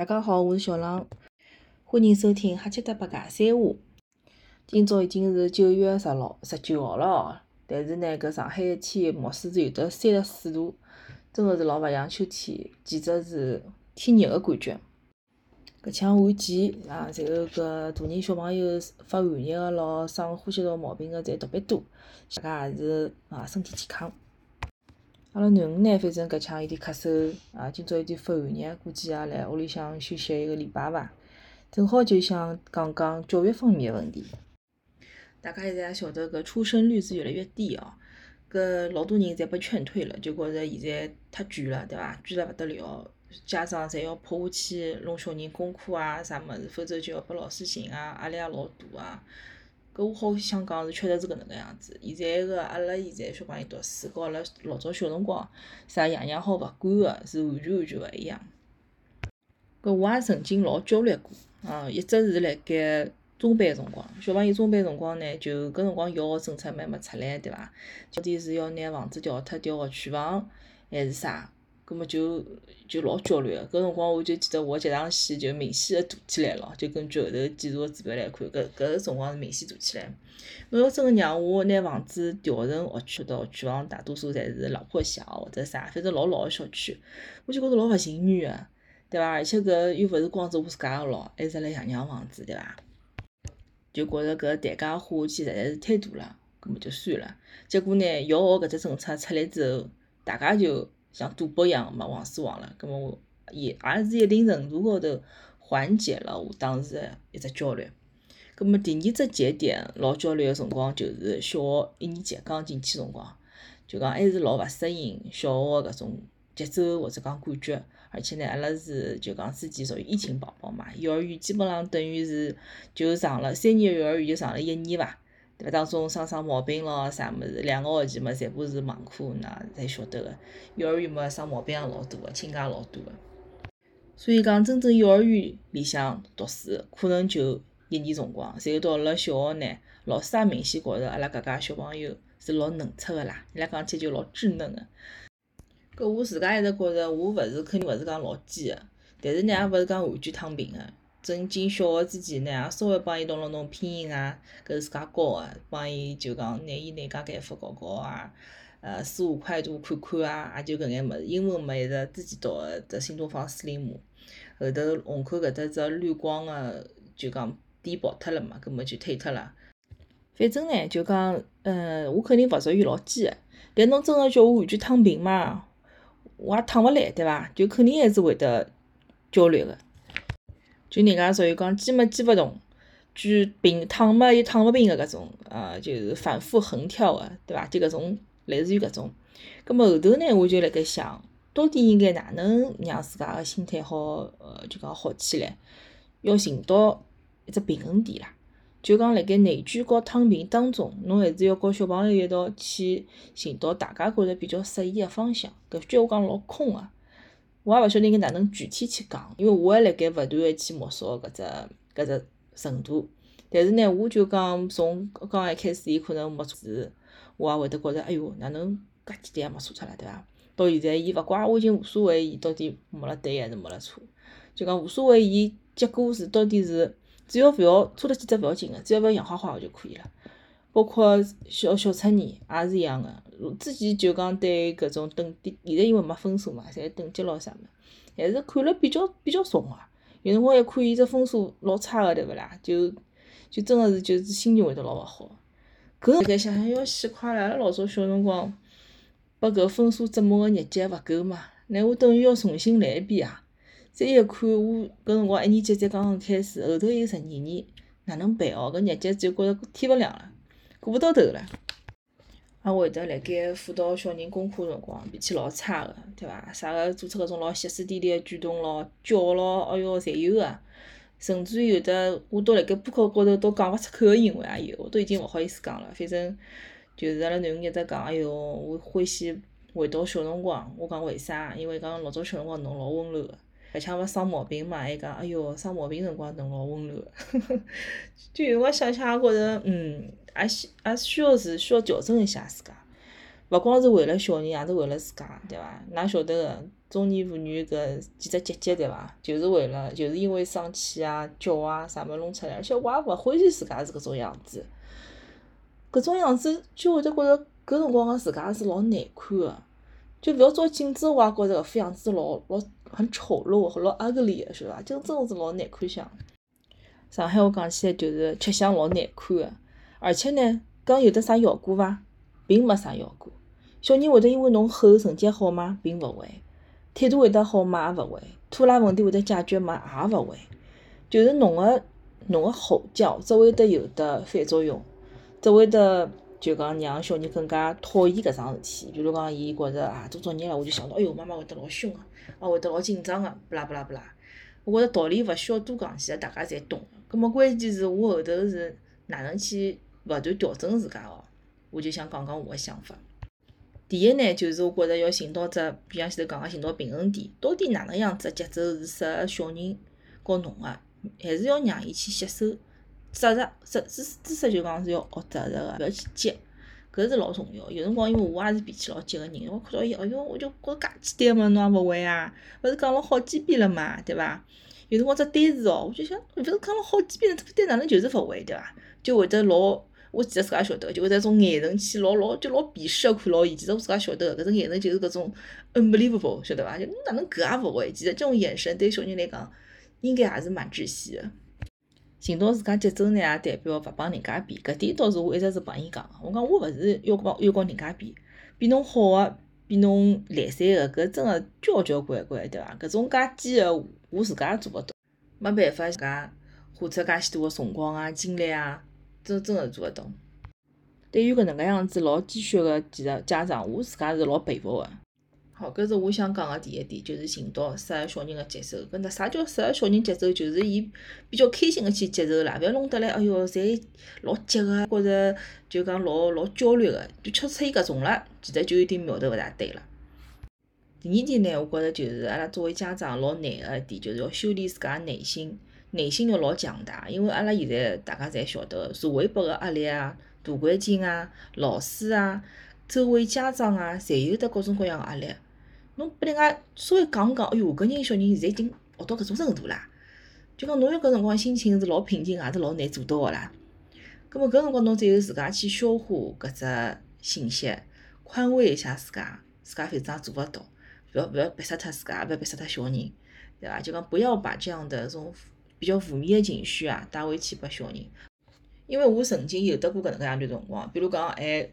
大家好，我是小浪，欢迎收听哈七搭八尬三话。今朝已经是九月十六、十九号了哦，但是呢，搿上海的天貌似是有得三十四度，真的是老勿像秋天，简直是天热的感觉。搿腔旱季啊，然后搿大人小朋友发寒热的咯，生呼吸道毛病的侪特别多，大家也是啊身体健康。阿拉囡恩呢，反正搿腔有点咳嗽，啊，今朝有点发寒热，估计也辣屋里向休息一个礼拜伐。正好就想讲讲教育方面个问题。大家现在也晓得搿出生率是越来越低哦，搿老多人侪被劝退了，就觉着现在太卷了，对伐？卷了勿得了，家长侪要迫下去弄小人功课啊啥物事，否则就要拨老师寻啊，压力也老大啊。搿我好想讲是确实是搿能介样子。现在个阿拉现在小朋友读书，和阿拉老早小辰光啥爷娘好勿管个，是完全完全勿一样。搿我也曾经老焦虑过，啊，一直是辣盖中班辰光，小朋友中班辰光呢，就搿辰光小学政策还没出来，对伐？到底是要拿房子调脱调学区房，还是啥？葛末就就老焦虑个，搿辰光我就记得我脚上线就明显个大起来咯，就根据后头检查个指标来看，搿搿辰光是明显大起来。侬要真个让我拿房子调成学区到学区房，大多数侪是老破小或者啥，反正老老个小区，我就觉着老勿情愿个，对伐？而且搿又勿是光是我自家个咯，还是辣爷娘房子，对伐？就觉着搿代价花下去实在是太大了，葛末就算了。结果呢，小学搿只政策出来之后，大家就。像赌博一样嘛，王死亡了，葛末我也也是一定程度高头缓解了我当时个一只焦虑。葛末第二只节点老焦虑个辰光，就是小学一年级刚进去辰光，就讲还是老勿适应小学个搿种节奏或者讲感觉，而且呢，阿拉是就讲之前属于疫情宝宝嘛，幼儿园基本上等于是就上了三年幼儿园就上了一年伐。对伐？当中生生毛病咯，啥物事，两个学期嘛，全部是网课，那侪晓得个。幼儿园嘛，生毛病也老多个，请假老多个。所以讲，真正幼儿园里向读书，可能就一年辰光。然后到了小学呢，老师也明显觉着阿拉搿家小朋友是老嫩出个啦，伊拉讲起就老稚嫩个。搿我自家一直觉着，我勿是肯定勿是讲老尖个，但是呢，也勿是讲完全躺平个。正进小学之前呢，也稍微帮伊弄了弄拼音啊，搿是自家教个，帮伊就讲拿伊内家概复搞搞啊，呃，四五块图看看啊，也就搿眼物事。英文嘛，一直之前读个只新东方斯林姆，后头虹口搿搭只绿光个就讲店跑脱了嘛，葛末就退脱了。反正呢，就讲，嗯，我肯定勿属于老尖个，但侬真个叫我完全躺平嘛，我也躺勿来，对伐？就肯定还是会得焦虑个。就人家属于讲鸡嘛鸡勿动，举平躺嘛又躺勿平个搿种，呃，就是反复横跳个，对伐？就搿种类似于搿种。葛末后头呢，我就辣盖想，到底应该哪能让自家个心态好，呃，就讲好起来？要寻到一只平衡点啦。就讲辣盖内卷和躺平当中，侬还是要和小朋友一道去寻到大家觉着比较适宜个方向。搿句话讲老空个。我也勿晓得应该哪能具体去讲，因为我还辣盖勿断个去摸索搿只搿只程度。但是呢，我就讲从刚一开始，伊可能摸错字，我也会得觉着，哎哟，哪能搿简单也摸错脱了，对伐？到现在，伊勿怪我已经无所谓，伊到底摸了对还是摸了错，就讲无所谓，伊结果是到底是，只要勿要错了几只勿要紧个，只要勿要洋花花个就可以了。包括小小测验也是一样个。之前就讲对搿种等级，现在因为没分数嘛，侪等级咯啥物，还是看了比较比较重个。有辰光一看伊只分数老差个，对勿啦？就就真个是就是心情会得老勿好。搿现在想想要死快了，阿拉老早小辰光，拨搿分数折磨个日脚勿够嘛？乃我等于要重新来一遍啊！再一看我搿辰光一年级才刚刚开始，后头有十二年，哪能办哦？搿日脚就觉着天勿亮了，过勿到头了。还会得辣盖辅导小人功课辰光，脾气老差个，对伐？啥个做出搿种老歇斯底里个举动咯，叫咯，哎哟，侪有个。甚至于有的，我到辣盖补课高头都讲勿出口个行为也有，我都已经勿好意思讲了。反正就是阿拉囡恩一直讲，哎哟，我欢喜回到小辰光。我讲为啥？因为讲老早小辰光侬老温柔个，而且勿生毛病嘛，还讲，哎哟，生毛病辰光侬老温柔个。就有辰光想想也觉着，嗯。也需也需要是需要调整一下自家，勿光是为了小人，也是为了自家，对伐？㑚晓得个，中年妇女搿几只结节，对伐？就是为了，就是因为生气啊、叫啊啥物事弄出来，而且我也勿欢喜自家是搿种样子。搿种样子就会得觉着搿辰光个自家是老难看个，就勿要照镜子，我也觉着搿副样子老老很丑陋和老 ugly 个，晓得伐？就真个是老难看相。上海话讲起来就是吃相老难看个，而且呢，讲有得啥效果伐？并没啥效果。小人会得因为侬吼成绩好吗？并勿会。态度会得好吗？也勿会。拖拉问题会得解决吗？也勿会。就是侬个侬个吼叫只会得有得反作用，只会得就讲让小人更加讨厌搿桩事体。比如讲，伊觉着啊，做作业了，我就想到，哎哟，妈妈会得老凶个，啊会得老紧张个，不啦不啦不啦。我觉着道理勿需要多讲，其实大家侪懂个。葛末关键是我后头是哪能去勿断调整自家哦？我就想讲讲我个想法。第一呢，就是我觉着要寻到只，比方前头讲个寻到平衡点，到底哪能样子节奏是适合小人和侬个，还是要让伊去吸收，责任，知知知识就讲是要学责任个，勿要去急，搿是老重要。有辰光因为我也是脾气老急个人，我看到伊，哎哟，我就觉着介简单个物侬也勿会啊？勿是讲了好几遍了嘛，对伐？有辰光只单词哦，我就想，勿是讲了好几遍了，这个单哪能就是勿会，对伐？就会得老。我其实自家晓得，就会得种眼神去老老就老鄙视个看牢伊。其实我自家晓得，搿种眼神就是搿种 unbelievable，晓得伐？就侬哪能搿也勿会？其实这种眼神对小人来讲，应该也是蛮窒息个。寻到自家节奏呢，也代表勿帮人家比。搿点倒是我一直是帮伊讲个。我讲我勿是要帮要跟人家比，比侬好个，比侬来三个，搿真个交交关关，对伐？搿种介鸡个，我自家也做勿到。没办法，自家花出介许多个辰光啊、精力啊。真真个做勿到。对于搿能介样子老鸡血个其实家长，我自家是老佩服个。好，搿是我想讲个第一点，就是寻到适合小人个节奏。搿那啥叫适合小人节奏？就是伊比较开心个去接受啦，勿要弄得来，哎哟，侪老急个，觉着就讲老老焦虑个，就吃出伊搿种了，其实就有点苗头勿大对了。第二点呢，我觉着就是阿拉作为家长老难个一点，就是要修炼自家内心。内心要老强大，因为阿拉现在大家侪晓得，社会拨个压力啊、大环境啊、老师啊、周围家长啊，侪有得各种各样个压力。侬拨人家稍微讲讲，哎哟，搿人小人现在已经学到搿种程度啦，就讲侬有搿辰光心情是老平静，也是老难做到个啦。葛末搿辰光侬只有自家去消化搿只信息，宽慰一下自家，自家反正也做勿到，勿要勿要逼死脱自家，勿要逼死脱小人，对伐？就讲不要把这样的种。比较负面个情绪啊，带回去拨小人。因为我曾经有得过搿能介样段辰光，比如讲，哎，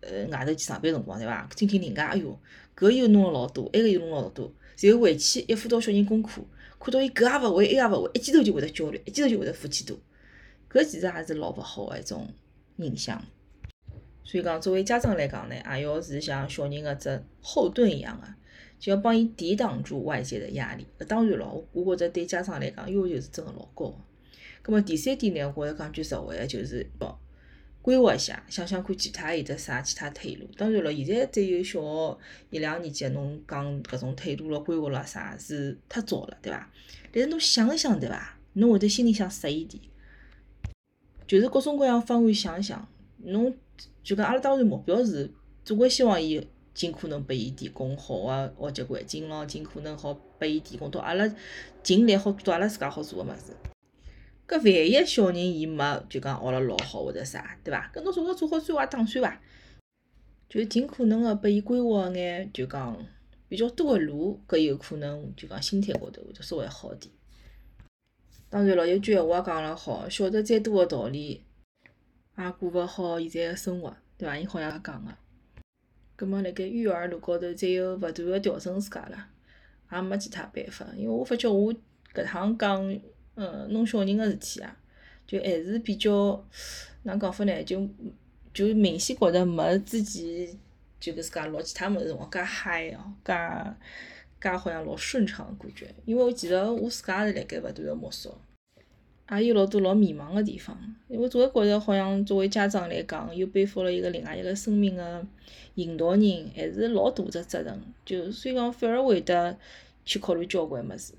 呃，外头去上班辰光，对伐？听听人家，哎哟，搿又弄了老多，埃个又弄了老多，然后回去一辅导小人功课，看到伊搿也勿会，埃也勿会，一记头就会得焦虑，一记头就会得负气度，搿其实也是老勿好个一种影响。所以讲，作为家长来讲呢，也要是像小人个只后盾一样个。就要帮伊抵挡住外界的压力。搿当然咯，我觉着对家长来讲要求是真个老高。个葛末第三点呢，我觉着讲句实话个，就是规划一下，想想看其他有得啥其他退路。当然了，现在只有小学一两年级，侬讲搿种退路了、规划了啥是太早了，对伐？但是侬想一想，对伐？侬会得心里向实一点，就是各种各样方案想一想。侬就讲阿拉当然目标是总归希望伊。尽可能拨伊提供好个学习环境咯，尽可能好拨伊提供到阿拉尽力好做到阿拉自家好做个物事。搿万一小人伊没就讲学了老好或者啥，对伐？搿侬做好做好最坏打算伐？就尽可能个拨伊规划眼就讲比较多个路，搿有可能就讲心态高头会得稍微好点。当然咯，有句闲话讲了好，晓得再多个道理，也过勿好现在个生活，对伐？伊好像也讲个。葛末辣盖育儿路高头，只有勿断个调整自家了，也没其他办法。因为我发觉我搿趟讲，嗯，弄小人个事体啊，就还是比较，哪讲法呢？就就明显觉着没之前就是自家录其他物事辰光介嗨哦，介介好像老顺畅个感觉。因为我其实我自家是辣盖勿断个摸索。也有老多老迷茫个地方，因为总归觉着好像作为家长来讲，又背负了一个另外一个生命个引导人，还是老大只责任。就所以讲，反而会得去考虑交关物事。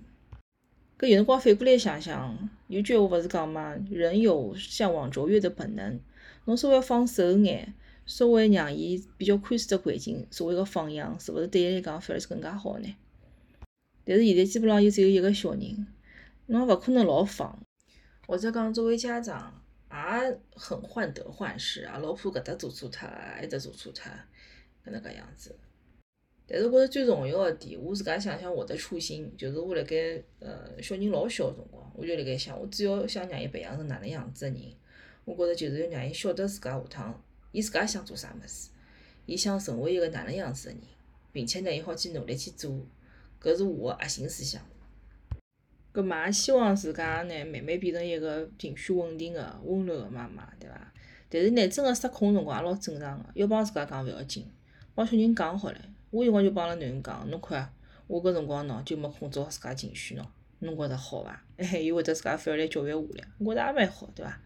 搿有辰光反过来想想，有句话勿是讲嘛，人有向往卓越的本能。侬稍微放手眼，稍微让伊比较宽松的环境作为一个放养，是勿是对伊来讲反而是更加好呢？但是现在基本上又只有一个小人，侬勿可能老放，或者讲作为家长也很患得患失啊，老怕搿搭做错脱，埃搭做错脱，搿能介样子。但是我觉着最重要个点，我自家想想我的初心，就是我辣盖呃小人老小个辰光，我就辣盖想，我主要想让伊培养成哪能样子个人。我觉着就是要让伊晓得自家下趟，伊自家想做啥物事，伊想成为一个哪能样子个人，并且呢，伊好去努力去做，搿是我个核心思想。搿么也希望自家呢，慢慢变成一个情绪稳定个温柔个妈妈，对伐？但是呢，真个失控辰光也老正常个，要帮自家讲勿要紧，帮小人讲好唻。我有辰光就帮阿拉囡恩讲，侬看，我搿辰光喏就没控制好自家情绪喏，侬觉着好伐？哎，伊会得自家反而来教育我了，我觉着也蛮好，对伐？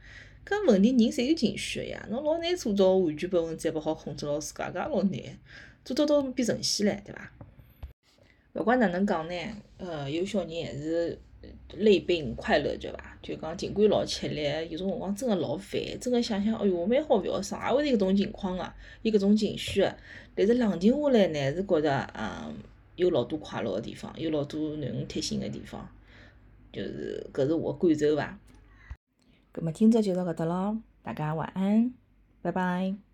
搿问题人侪有情绪个呀，侬老难做到完全百分之百好控制牢自家，搿也老难，做到到变神仙唻，对伐？勿管哪能讲呢，呃，有小人还是累并快乐，着伐？就讲尽管老吃力，有种辰光真个老烦，真个想想，哎哟，蛮好勿要生，也会是搿种情况个，有搿种情绪。但是冷静下来呢，是觉着，嗯，有老多快乐个地方，有老多囡恩贴心个地方，就是搿是我感受伐。葛末今朝就到搿搭咯，大家晚安，拜拜。